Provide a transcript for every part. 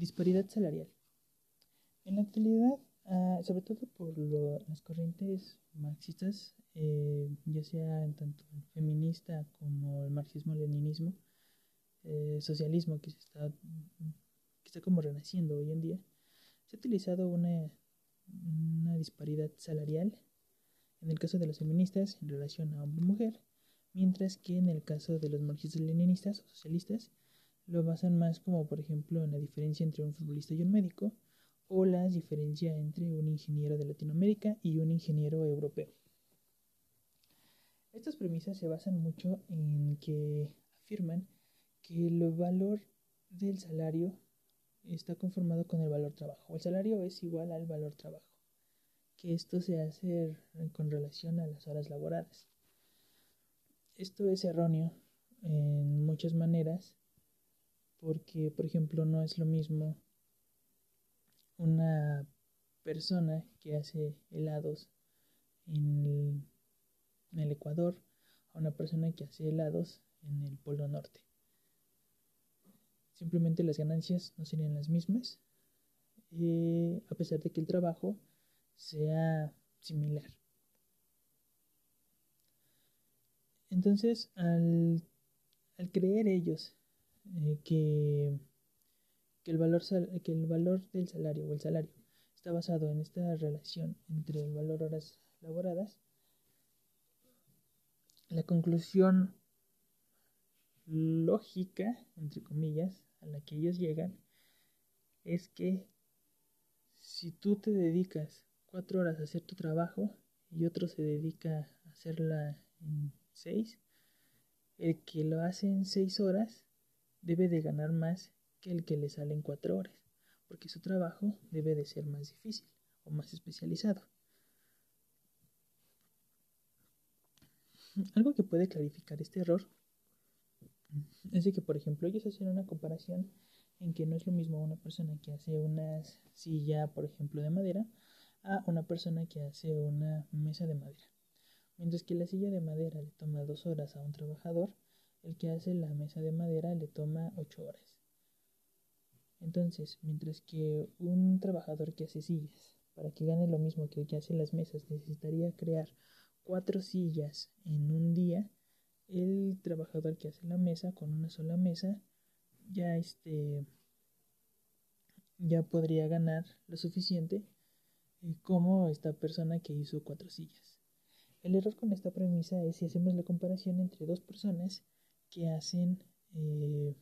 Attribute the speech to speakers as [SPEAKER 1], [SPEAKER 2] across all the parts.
[SPEAKER 1] Disparidad salarial. En la actualidad, ah, sobre todo por las corrientes marxistas, eh, ya sea en tanto el feminista como el marxismo-leninismo, eh, socialismo que, se está, que está como renaciendo hoy en día, se ha utilizado una, una disparidad salarial en el caso de los feministas en relación a hombre-mujer, mientras que en el caso de los marxistas-leninistas o socialistas lo basan más como por ejemplo en la diferencia entre un futbolista y un médico o la diferencia entre un ingeniero de Latinoamérica y un ingeniero europeo. Estas premisas se basan mucho en que afirman que el valor del salario está conformado con el valor trabajo. El salario es igual al valor trabajo, que esto se hace con relación a las horas laboradas. Esto es erróneo en muchas maneras porque, por ejemplo, no es lo mismo una persona que hace helados en el, Ecuador a una persona que hace helados en el Polo Norte. Simplemente las ganancias no serían las mismas, eh, a pesar de que el trabajo sea similar. Entonces, al, al creer ellos eh, que, el valor, que el valor del salario o el salario está basado en esta relación entre el valor horas laboradas, la conclusión lógica, entre comillas, a la que ellos llegan es que si tú te dedicas cuatro horas a hacer tu trabajo y otro se dedica a hacerla en seis, el que lo hace en seis horas debe de ganar más que el que le sale en cuatro horas, porque su trabajo debe de ser más difícil o más especializado. Algo que puede clarificar este error es de que, por ejemplo, ellos hacen una comparación en que no es lo mismo una persona que hace una silla, por ejemplo, de madera, a una persona que hace una mesa de madera. Mientras que la silla de madera le toma dos horas a un trabajador, el que hace la mesa de madera le toma 8 horas. Entonces, mientras que un trabajador que hace sillas, para que gane lo mismo que el que hace las mesas, necesitaría crear cuatro sillas en un día, el trabajador que hace la mesa con una sola mesa ya este ya podría ganar lo suficiente eh, como esta persona que hizo cuatro sillas. El error con esta premisa es si hacemos la comparación entre dos personas que hacen, eh,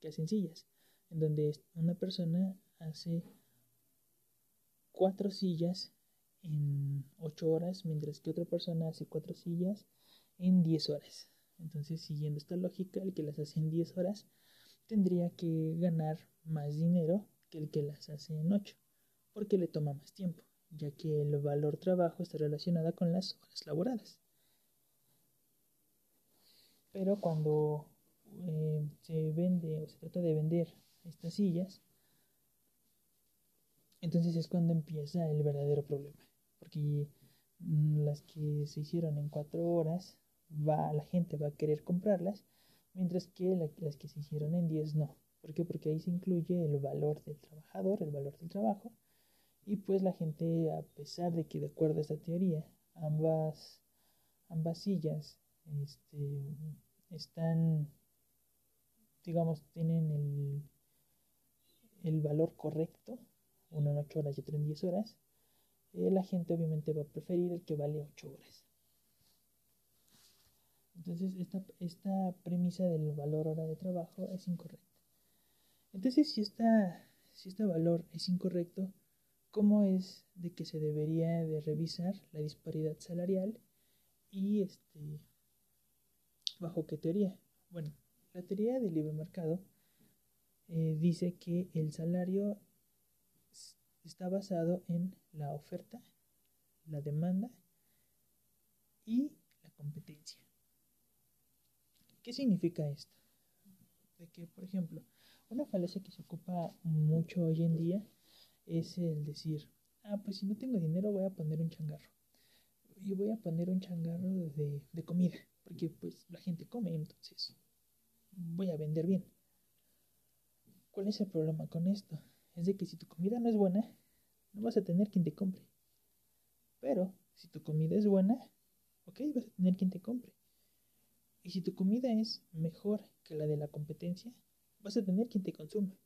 [SPEAKER 1] que hacen sillas, en donde una persona hace cuatro sillas en ocho horas, mientras que otra persona hace cuatro sillas en diez horas. Entonces, siguiendo esta lógica, el que las hace en diez horas tendría que ganar más dinero que el que las hace en ocho, porque le toma más tiempo, ya que el valor trabajo está relacionado con las horas laboradas. Pero cuando eh, se vende o se trata de vender estas sillas, entonces es cuando empieza el verdadero problema. Porque mm, las que se hicieron en cuatro horas, va, la gente va a querer comprarlas, mientras que las que se hicieron en diez no. ¿Por qué? Porque ahí se incluye el valor del trabajador, el valor del trabajo, y pues la gente, a pesar de que de acuerdo a esta teoría, ambas, ambas sillas este, están, digamos, tienen el, el valor correcto, uno en 8 horas y otro en 10 horas, eh, la gente obviamente va a preferir el que vale 8 horas. Entonces, esta, esta premisa del valor hora de trabajo es incorrecta. Entonces, si, esta, si este valor es incorrecto, ¿cómo es de que se debería de revisar la disparidad salarial y este, ¿Bajo qué teoría? Bueno, la teoría del libre mercado eh, dice que el salario está basado en la oferta, la demanda y la competencia. ¿Qué significa esto? De que, por ejemplo, una falacia que se ocupa mucho hoy en día es el decir, ah, pues si no tengo dinero voy a poner un changarro. Y voy a poner un changarro de comida porque pues la gente come, entonces voy a vender bien. ¿Cuál es el problema con esto? Es de que si tu comida no es buena, no vas a tener quien te compre. Pero si tu comida es buena, ok, vas a tener quien te compre. Y si tu comida es mejor que la de la competencia, vas a tener quien te consuma.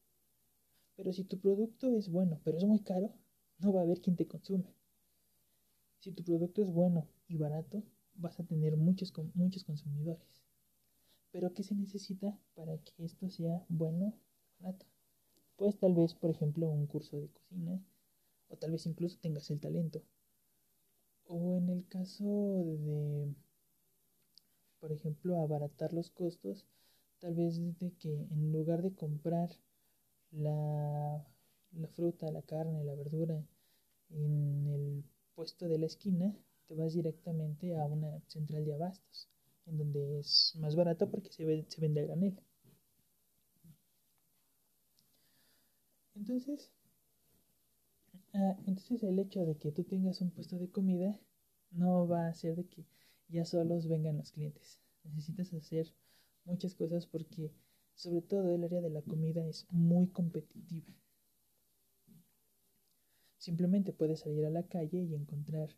[SPEAKER 1] Pero si tu producto es bueno, pero es muy caro, no va a haber quien te consuma. Si tu producto es bueno y barato, vas a tener muchos, muchos consumidores. Pero ¿qué se necesita para que esto sea bueno barato? Pues tal vez, por ejemplo, un curso de cocina, o tal vez incluso tengas el talento. O en el caso de, por ejemplo, abaratar los costos, tal vez de que en lugar de comprar la, la fruta, la carne, la verdura en el puesto de la esquina, te vas directamente a una central de abastos, en donde es más barato porque se, se vende a granel. Entonces, ah, entonces el hecho de que tú tengas un puesto de comida no va a hacer de que ya solos vengan los clientes. Necesitas hacer muchas cosas porque sobre todo el área de la comida es muy competitiva. Simplemente puedes salir a la calle y encontrar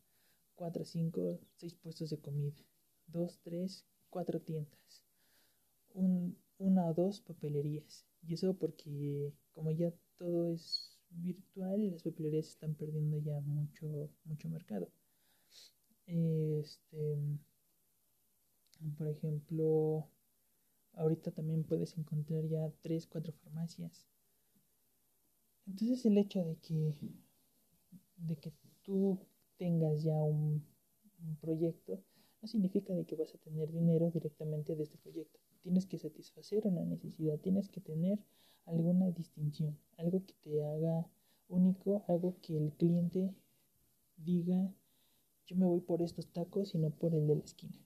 [SPEAKER 1] 4, 5, 6 puestos de comida, 2, 3, 4 tiendas, un, una o dos papelerías. Y eso porque como ya todo es virtual, las papelerías están perdiendo ya mucho, mucho mercado. Este, por ejemplo, ahorita también puedes encontrar ya 3, 4 farmacias. Entonces el hecho de que de que tú tengas ya un, proyecto no significa de que vas a tener dinero directamente de este proyecto. Tienes que satisfacer una necesidad, tienes que tener alguna distinción, algo que te haga único, algo que el cliente diga, yo me voy por estos tacos y no por el de la esquina.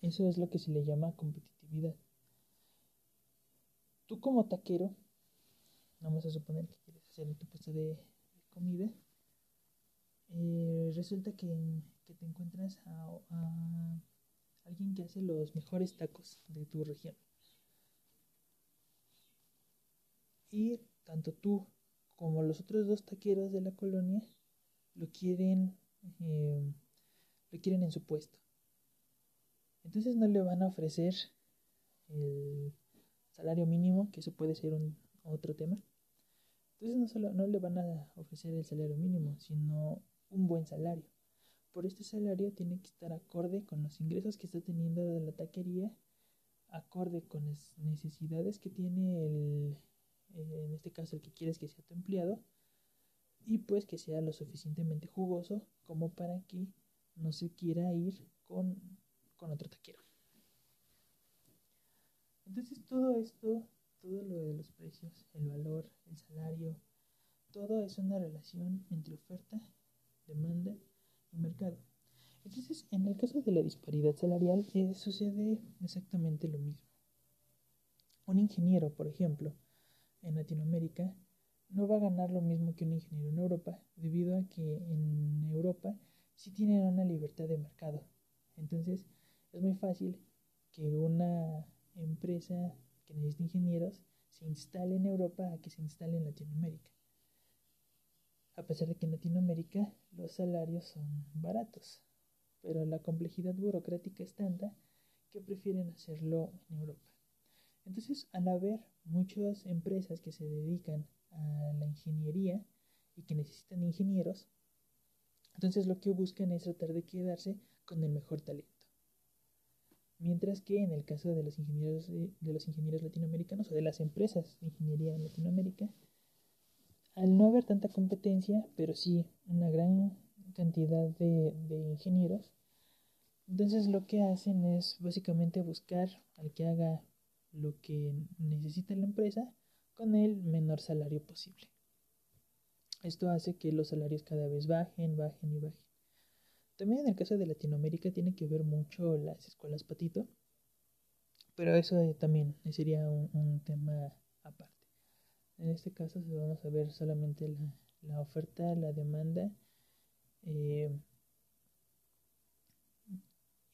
[SPEAKER 1] Eso es lo que se le llama competitividad. Tú como taquero, vamos a suponer que quieres hacer tu puesto de comida, eh, resulta que, te encuentras a, alguien que hace los mejores tacos de tu región. Y tanto tú como los otros dos taqueros de la colonia lo quieren, eh, lo quieren en su puesto. Entonces no le van a ofrecer el salario mínimo, que eso puede ser un otro tema. Entonces no solo no le van a ofrecer el salario mínimo, sino un buen salario. Por este salario tiene que estar acorde con los ingresos que está teniendo de la taquería, acorde con las necesidades que tiene el, eh, en este caso el que quieres que sea tu empleado, y pues que sea lo suficientemente jugoso como para que no se quiera ir con, con otro taquero. Entonces todo esto todo lo de los precios, el valor, el salario, todo es una relación entre oferta, demanda y mercado. Entonces, en el caso de la disparidad salarial, eh, sucede exactamente lo mismo. Un ingeniero, por ejemplo, en Latinoamérica, no va a ganar lo mismo que un ingeniero en Europa, debido a que en Europa sí tienen una libertad de mercado. Entonces, es muy fácil que una empresa que necesita ingenieros se instale en Europa a que se instale en Latinoamérica. A pesar de que en Latinoamérica los salarios son baratos, pero la complejidad burocrática es tanta que prefieren hacerlo en Europa. Entonces, al haber muchas empresas que se dedican a la ingeniería y que necesitan ingenieros, entonces lo que buscan es tratar de quedarse con el mejor talento. Mientras que en el caso de los ingenieros, de los ingenieros latinoamericanos o de las empresas de ingeniería en Latinoamérica, al no haber tanta competencia, pero sí una gran cantidad de, ingenieros, entonces lo que hacen es básicamente buscar al que haga lo que necesita la empresa con el menor salario posible. Esto hace que los salarios cada vez bajen, bajen y bajen. También en el caso de Latinoamérica tiene que ver mucho las escuelas patito, pero eso eh, también sería un, tema aparte. En este caso vamos a ver solamente la, oferta, la demanda eh,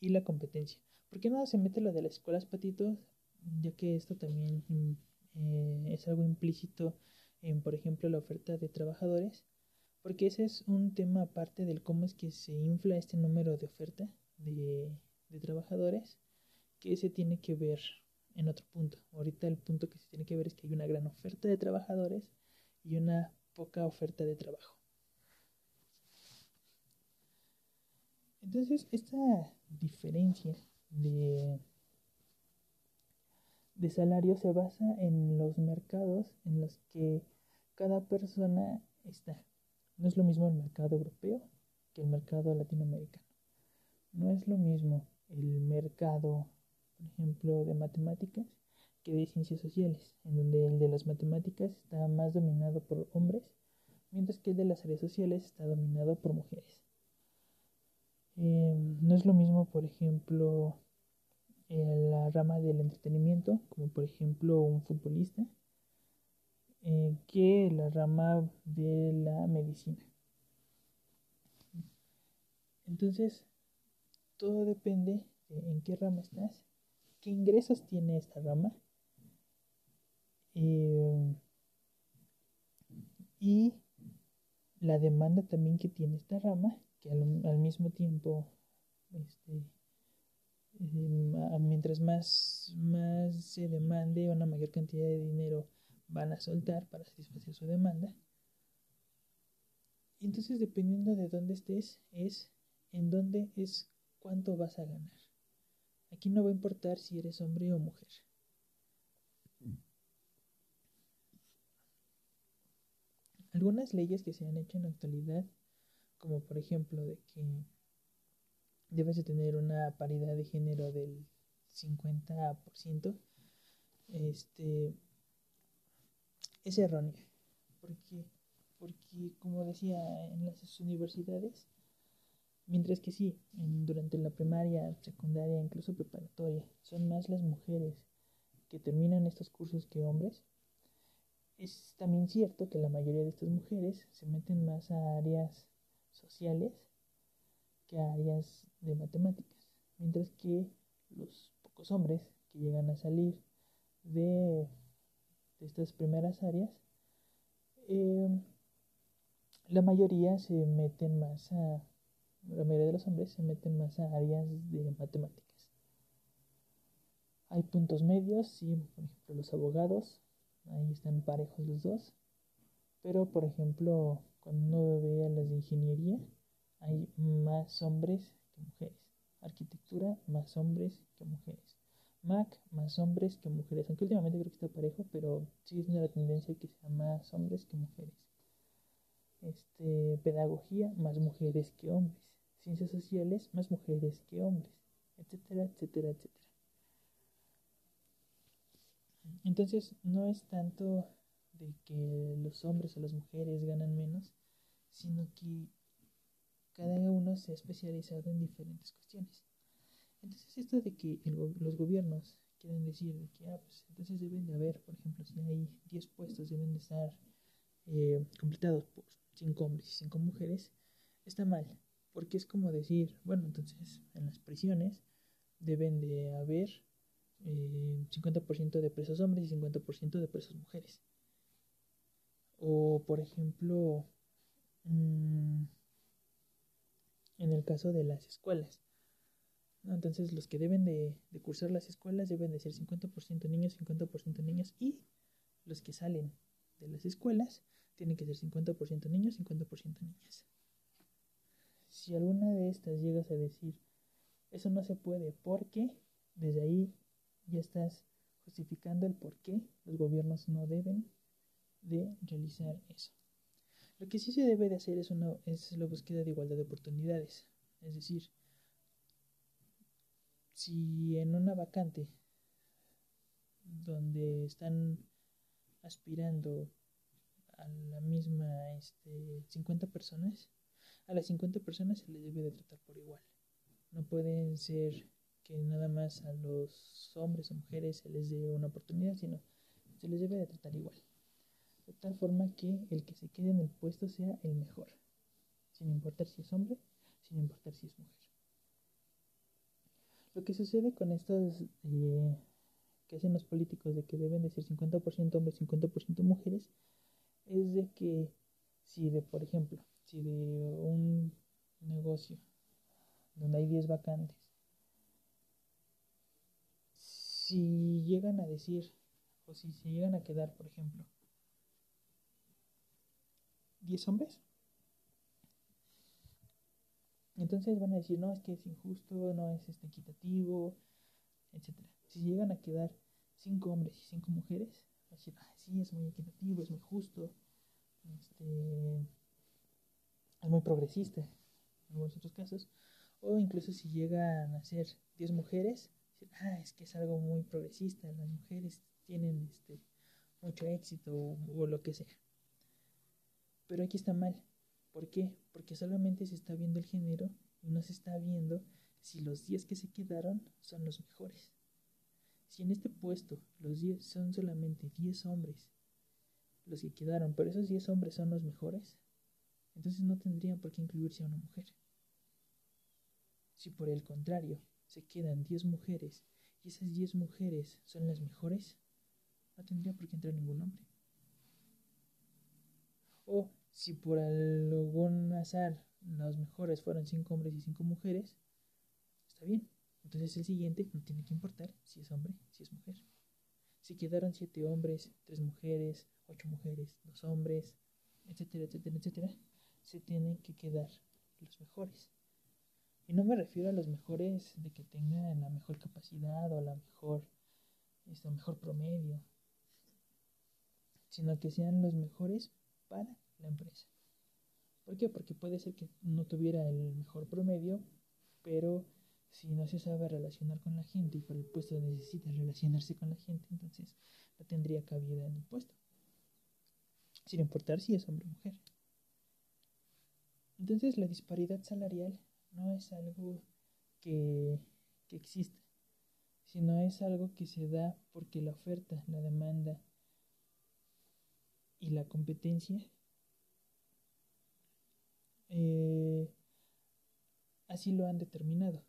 [SPEAKER 1] y la competencia. ¿Por qué no se mete lo de las escuelas patito? Ya que esto también eh, es algo implícito en, por ejemplo, la oferta de trabajadores, porque ese es un tema aparte del cómo es que se infla este número de oferta de, de trabajadores, que se tiene que ver en otro punto. Ahorita el punto que se tiene que ver es que hay una gran oferta de trabajadores y una poca oferta de trabajo. Entonces, esta diferencia de, de salario se basa en los mercados en los que cada persona está. No es lo mismo el mercado europeo que el mercado latinoamericano. No es lo mismo el mercado, por ejemplo, de matemáticas que de ciencias sociales, en donde el de las matemáticas está más dominado por hombres, mientras que el de las áreas sociales está dominado por mujeres. Eh, no es lo mismo, por ejemplo, la rama del entretenimiento, como por ejemplo un futbolista, eh, que la rama de la medicina. Entonces, todo depende de en qué rama estás, qué ingresos tiene esta rama eh, y la demanda también que tiene esta rama, que al, mismo tiempo, este, eh, mientras más, más se demande una mayor cantidad de dinero van a soltar para satisfacer su demanda. Entonces, dependiendo de dónde estés, es en dónde es cuánto vas a ganar. Aquí no va a importar si eres hombre o mujer. Algunas leyes que se han hecho en la actualidad, como por ejemplo de que debes de tener una paridad de género del 50%, este, es errónea. Porque, porque, como decía, en las universidades, mientras que sí, durante la primaria, secundaria, incluso preparatoria, son más las mujeres que terminan estos cursos que hombres, es también cierto que la mayoría de estas mujeres se meten más a áreas sociales que a áreas de matemáticas, mientras que los pocos hombres que llegan a salir de estas primeras áreas, eh, la mayoría se meten más a, la mayoría de los hombres se meten más a áreas de matemáticas. Hay puntos medios, sí, por ejemplo los abogados, ahí están parejos los dos, pero por ejemplo cuando uno ve a las de ingeniería, hay más hombres que mujeres. Arquitectura, más hombres que mujeres. Mac, más hombres que mujeres. Aunque últimamente creo que está parejo, pero sigue siendo la tendencia que sea más hombres que mujeres. Este, pedagogía, más mujeres que hombres. Ciencias sociales, más mujeres que hombres. Etcétera, etcétera, etcétera. Entonces, no es tanto de que los hombres o las mujeres ganan menos, sino que cada uno se ha especializado en diferentes cuestiones. Entonces esto de que los gobiernos quieren decir de que, ah, pues entonces deben de haber, por ejemplo, si hay 10 puestos, deben de estar eh, completados por 5 hombres y 5 mujeres, está mal, porque es como decir, bueno, entonces en las prisiones deben de haber eh, 50% de presos hombres y 50% de presos mujeres. O, por ejemplo, mmm, en el caso de las escuelas, entonces los que deben de, cursar las escuelas deben de ser 50% niños, 50% niñas y los que salen de las escuelas tienen que ser 50% niños, 50% niñas. Si alguna de estas llegas a decir, eso no se puede porque, desde ahí ya estás justificando el por qué los gobiernos no deben de realizar eso. Lo que sí se debe de hacer es, una, es la búsqueda de igualdad de oportunidades. Es decir, si en una vacante donde están aspirando a la misma este, 50 personas, a las 50 personas se les debe de tratar por igual. No pueden ser que nada más a los hombres o mujeres se les dé una oportunidad, sino se les debe de tratar igual. De tal forma que el que se quede en el puesto sea el mejor, sin importar si es hombre, sin importar si es mujer. Lo que sucede con estos, eh, que hacen los políticos de que deben de ser 50% hombres, 50% mujeres, es de que si de, por ejemplo, si de un negocio donde hay 10 vacantes, si llegan a decir, o si se llegan a quedar, por ejemplo, 10 hombres, entonces van a decir, no, es que es injusto, no es este, equitativo, etc. Si llegan a quedar 5 hombres y 5 mujeres, van a decir, ah, sí, es muy equitativo, es muy justo, este, es muy progresista en algunos otros casos. O incluso si llegan a ser 10 mujeres, ah, es que es algo muy progresista, las mujeres tienen este, mucho éxito o, o lo que sea. Pero aquí está mal. ¿Por qué? Porque solamente se está viendo el género y no se está viendo si los 10 que se quedaron son los mejores. Si en este puesto los 10 son solamente 10 hombres los que quedaron, pero esos 10 hombres son los mejores, entonces no tendrían por qué incluirse a una mujer. Si por el contrario se quedan 10 mujeres y esas 10 mujeres son las mejores, no tendría por qué entrar ningún hombre. O si por algún azar los mejores fueron 5 hombres y 5 mujeres, está bien. Entonces el siguiente no tiene que importar si es hombre, si es mujer. Si quedaron 7 hombres, 3 mujeres, ocho mujeres, dos hombres, etcétera, etcétera, etcétera, se tienen que quedar los mejores. Y no me refiero a los mejores de que tengan la mejor capacidad o la mejor, este, mejor promedio, sino que sean los mejores para la empresa. ¿Por qué? Porque puede ser que no tuviera el mejor promedio, pero si no se sabe relacionar con la gente y para el puesto necesita relacionarse con la gente, entonces no tendría cabida en el puesto sin importar si es hombre o mujer. Entonces la disparidad salarial no es algo que, que exista, sino es algo que se da porque la oferta, la demanda y la competencia eh, así lo han determinado.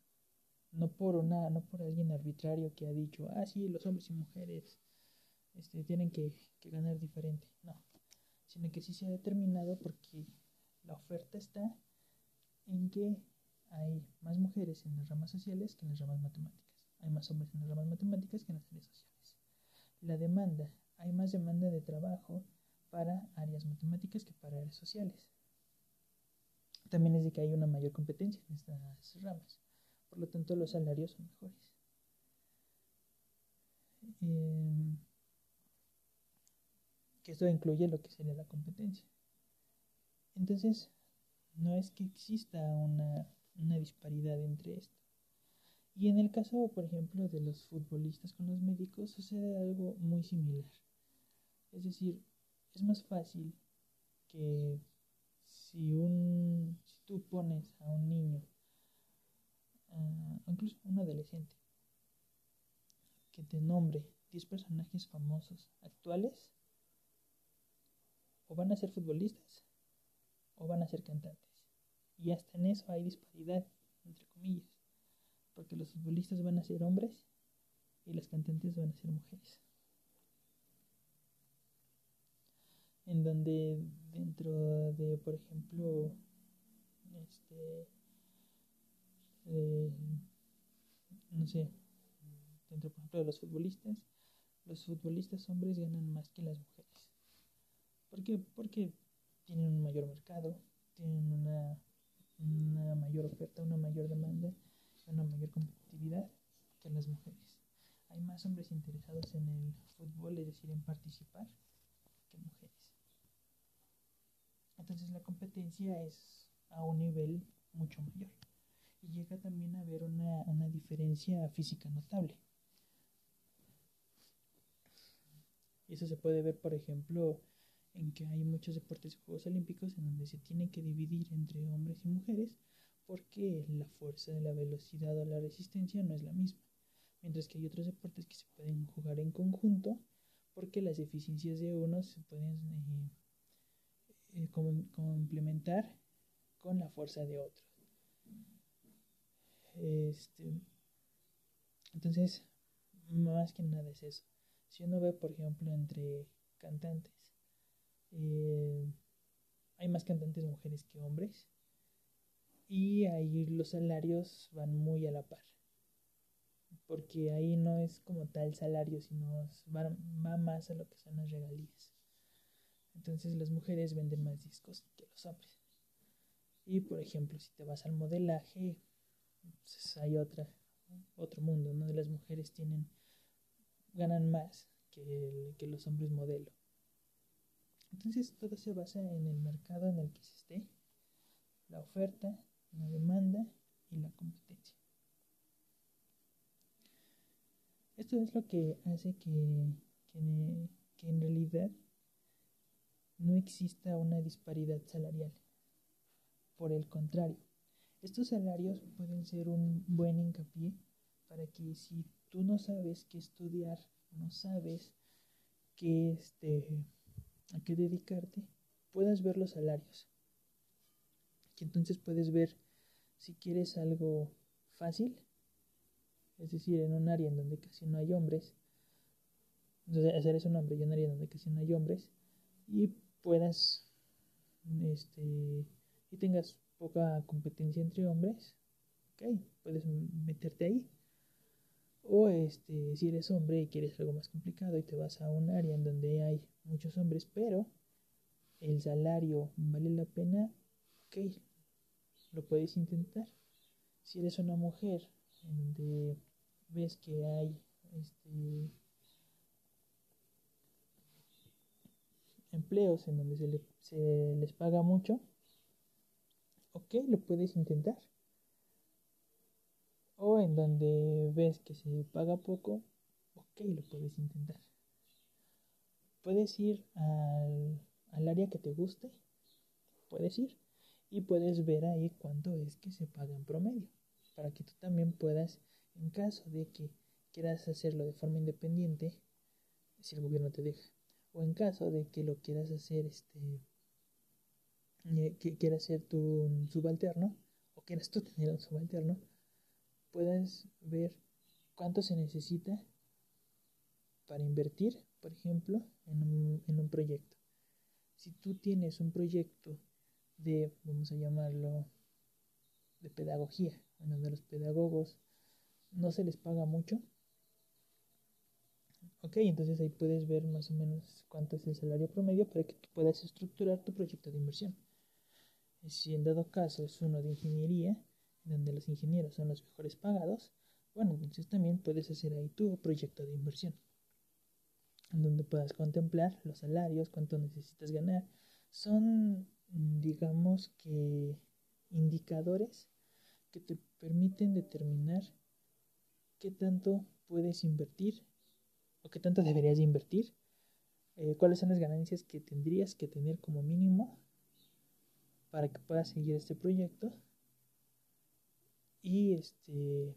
[SPEAKER 1] No por una, no por alguien arbitrario que ha dicho, ah, sí, los hombres y mujeres este, tienen que, que ganar diferente. No, sino que sí se ha determinado porque la oferta está en que hay más mujeres en las ramas sociales que en las ramas matemáticas. Hay más hombres en las ramas matemáticas que en las áreas sociales. La demanda, hay más demanda de trabajo para áreas matemáticas que para áreas sociales. También es de que hay una mayor competencia en estas ramas. Por lo tanto, los salarios son mejores. Eh, que esto incluye lo que sería la competencia. Entonces, no es que exista una, disparidad entre esto. Y en el caso, por ejemplo, de los futbolistas con los médicos, sucede algo muy similar. Es decir, es más fácil que si, un, si tú pones a un niño, uh, incluso un adolescente, que te nombre 10 personajes famosos actuales, o van a ser futbolistas o van a ser cantantes. Y hasta en eso hay disparidad, entre comillas, porque los futbolistas van a ser hombres y las cantantes van a ser mujeres. En donde dentro de, por ejemplo, este, no sé, dentro, por ejemplo, de los futbolistas, los futbolistas hombres ganan más que las mujeres. ¿Por qué? Porque tienen un mayor mercado, tienen una, una mayor oferta, una mayor demanda, una mayor competitividad que las mujeres. Hay más hombres interesados en el fútbol, es decir, en participar, que mujeres. Entonces la competencia es a un nivel mucho mayor. Y llega también a haber una, una diferencia física notable. Y eso se puede ver, por ejemplo, en que hay muchos deportes y Juegos Olímpicos en donde se tiene que dividir entre hombres y mujeres porque la fuerza, la velocidad o la resistencia no es la misma. Mientras que hay otros deportes que se pueden jugar en conjunto porque las eficiencias de uno se pueden eh, eh, complementar con la fuerza de otro. Este, entonces, más que nada es eso. Si uno ve, por ejemplo, entre cantantes, eh, hay más cantantes mujeres que hombres y ahí los salarios van muy a la par. Porque ahí no es como tal salario, sino va, más a lo que son las regalías. Entonces las mujeres venden más discos que los hombres. Y por ejemplo, si te vas al modelaje, pues hay otra, otro mundo, ¿no? Las mujeres tienen, ganan más que, que los hombres modelo. Entonces todo se basa en el mercado en el que se esté, la oferta, la demanda y la competencia. Esto es lo que hace que, que, en realidad no exista una disparidad salarial. Por el contrario, estos salarios pueden ser un buen hincapié para que si tú no sabes qué estudiar, no sabes qué este, a qué dedicarte, puedas ver los salarios. Y entonces puedes ver si quieres algo fácil, es decir, en un área en donde casi no hay hombres, hacer es un hombre y un área en donde casi no hay hombres, y puedas, este, y tengas poca competencia entre hombres, ok, puedes meterte ahí. O este, si eres hombre y quieres algo más complicado y te vas a un área en donde hay muchos hombres, pero el salario vale la pena, ok, lo puedes intentar. Si eres una mujer en donde ves que hay este, empleos en donde se, se les paga mucho, ok, lo puedes intentar. O en donde ves que se paga poco, ok, lo puedes intentar. Puedes ir al, al área que te guste, puedes ir y puedes ver ahí cuánto es que se paga en promedio, para que tú también puedas, en caso de que quieras hacerlo de forma independiente, si el gobierno te deja, o en caso de que lo quieras hacer este eh, que quieras ser tu subalterno o quieras tú tener un subalterno puedas ver cuánto se necesita para invertir por ejemplo en un, en un proyecto si tú tienes un proyecto de vamos a llamarlo de pedagogía en donde los pedagogos no se les paga mucho Ok, entonces ahí puedes ver más o menos cuánto es el salario promedio para que tú puedas estructurar tu proyecto de inversión. Si en dado caso es uno de ingeniería, donde los ingenieros son los mejores pagados, bueno, entonces también puedes hacer ahí tu proyecto de inversión, en donde puedas contemplar los salarios, cuánto necesitas ganar. Son, digamos que, indicadores que te permiten determinar qué tanto puedes invertir qué tanto deberías de invertir, eh, cuáles son las ganancias que tendrías que tener como mínimo para que puedas seguir este proyecto y este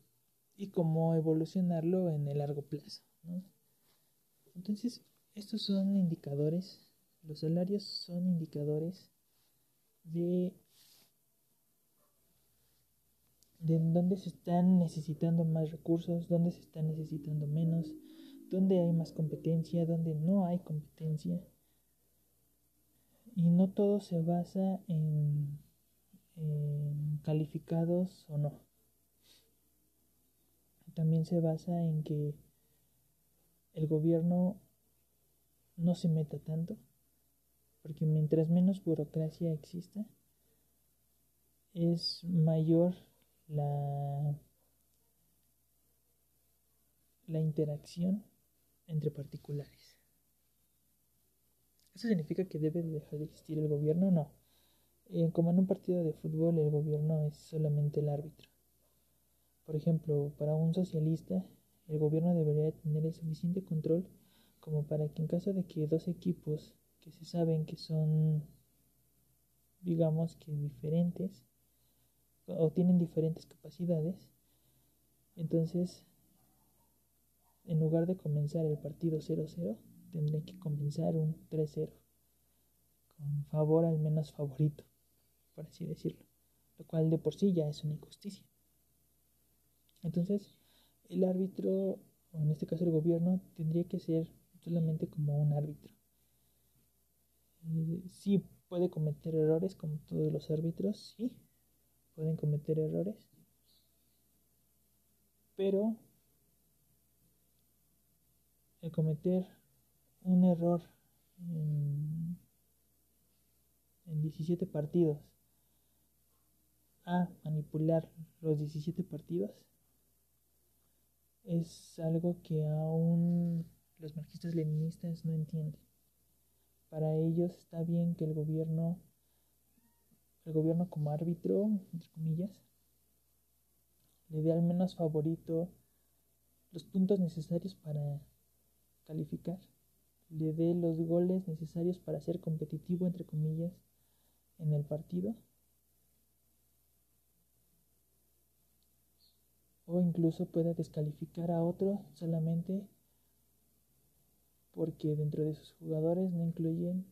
[SPEAKER 1] y cómo evolucionarlo en el largo plazo. Entonces, estos son indicadores, los salarios son indicadores de de dónde se están necesitando más recursos, dónde se están necesitando menos, dónde hay más competencia, dónde no hay competencia. Y no todo se basa en, calificados o no. También se basa en que el gobierno no se meta tanto, porque mientras menos burocracia exista, es mayor la, la interacción entre particulares. ¿Eso significa que debe dejar de existir el gobierno? No. Eh, como en un partido de fútbol, el gobierno es solamente el árbitro. Por ejemplo, para un socialista, el gobierno debería tener el suficiente control como para que en caso de que dos equipos que se saben que son, digamos que diferentes, o tienen diferentes capacidades, entonces en lugar de comenzar el partido 0-0, tendré que comenzar un 3-0, con favor al menos favorito, por así decirlo, lo cual de por sí ya es una injusticia. Entonces, el árbitro o en este caso el gobierno, tendría que ser solamente como un árbitro. Eh, sí puede cometer errores como todos los árbitros, sí, pueden cometer errores, pero el cometer un error en, en 17 partidos a manipular los 17 partidos es algo que aún los marxistas leninistas no entienden. Para ellos está bien que el gobierno, el gobierno como árbitro, entre comillas, le dé al menos favorito los puntos necesarios para calificar, le dé los goles necesarios para ser competitivo, entre comillas, en el partido incluso pueda descalificar a otro solamente porque dentro de sus jugadores no incluyen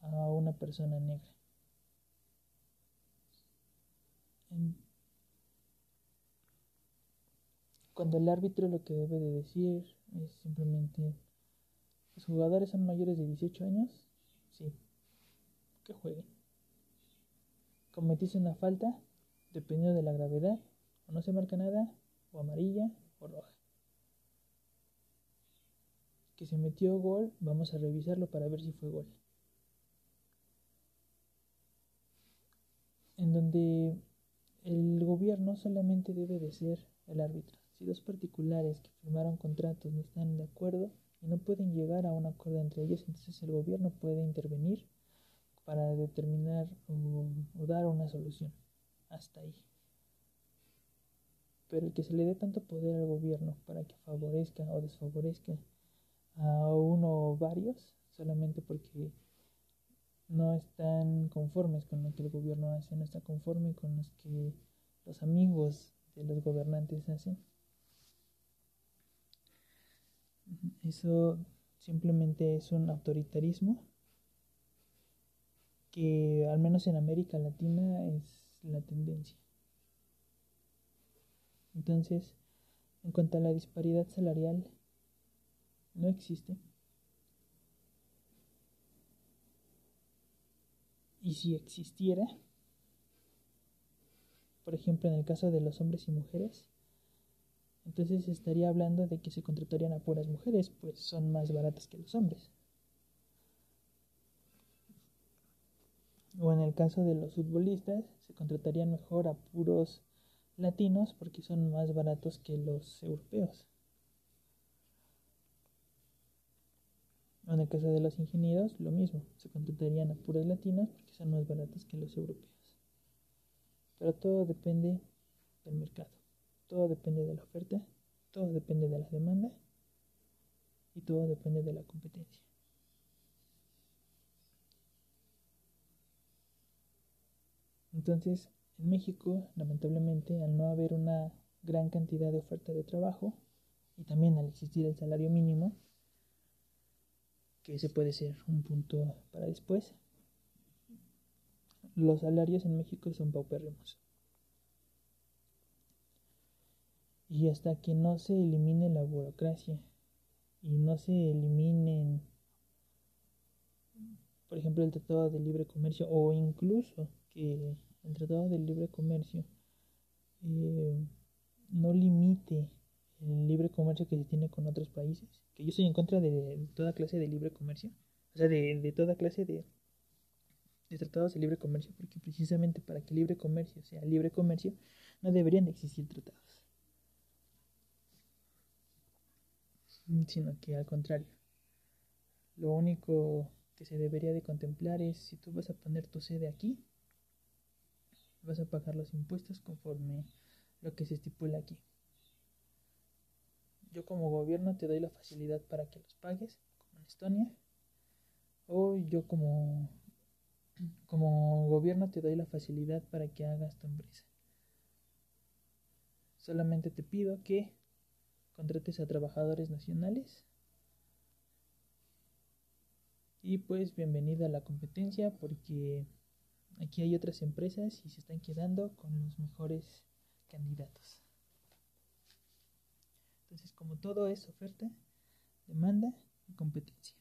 [SPEAKER 1] a una persona negra. Cuando el árbitro lo que debe de decir es simplemente, ¿los jugadores son mayores de 18 años? Sí, que jueguen. Cometiste una falta, dependiendo de la gravedad, o no se marca nada, o amarilla o roja. Que se metió gol, vamos a revisarlo para ver si fue gol. En donde el gobierno solamente debe de ser el árbitro. Si dos particulares que firmaron contratos no están de acuerdo y no pueden llegar a un acuerdo entre ellos, entonces el gobierno puede intervenir para determinar o, o dar una solución. Hasta ahí pero el que se le dé tanto poder al gobierno para que favorezca o desfavorezca a uno o varios solamente porque no están conformes con lo que el gobierno hace, no está conforme con los que los amigos de los gobernantes hacen. Eso simplemente es un autoritarismo que al menos en América Latina es la tendencia. Entonces, en cuanto a la disparidad salarial, no existe. Y si existiera, por ejemplo, en el caso de los hombres y mujeres, entonces estaría hablando de que se contratarían a puras mujeres, pues son más baratas que los hombres. O en el caso de los futbolistas, se contratarían mejor a puros latinos porque son más baratos que los europeos. En el caso de los ingenieros, lo mismo, se contratarían a puros latinos porque son más baratos que los europeos. Pero todo depende del mercado, todo depende de la oferta, todo depende de la demanda y todo depende de la competencia. Entonces, en México, lamentablemente, al no haber una gran cantidad de oferta de trabajo y también al existir el salario mínimo, que ese puede ser un punto para después, los salarios en México son paupérrimos. Y hasta que no se elimine la burocracia y no se eliminen, por ejemplo, el Tratado de Libre Comercio o incluso que el Tratado de Libre Comercio eh, no limite el libre comercio que se tiene con otros países, que yo estoy en contra de, toda clase de libre comercio, o sea, de, toda clase de, de tratados de libre comercio, porque precisamente para que libre comercio sea libre comercio, no deberían de existir tratados, sino que al contrario, lo único que se debería de contemplar es si tú vas a poner tu sede aquí, vas a pagar los impuestos conforme lo que se estipula aquí. Yo como gobierno te doy la facilidad para que los pagues, como en Estonia, o yo como, como gobierno te doy la facilidad para que hagas tu empresa. Solamente te pido que contrates a trabajadores nacionales y pues bienvenida a la competencia porque Aquí hay otras empresas y se están quedando con los mejores candidatos. Entonces, como todo es oferta, demanda y competencia.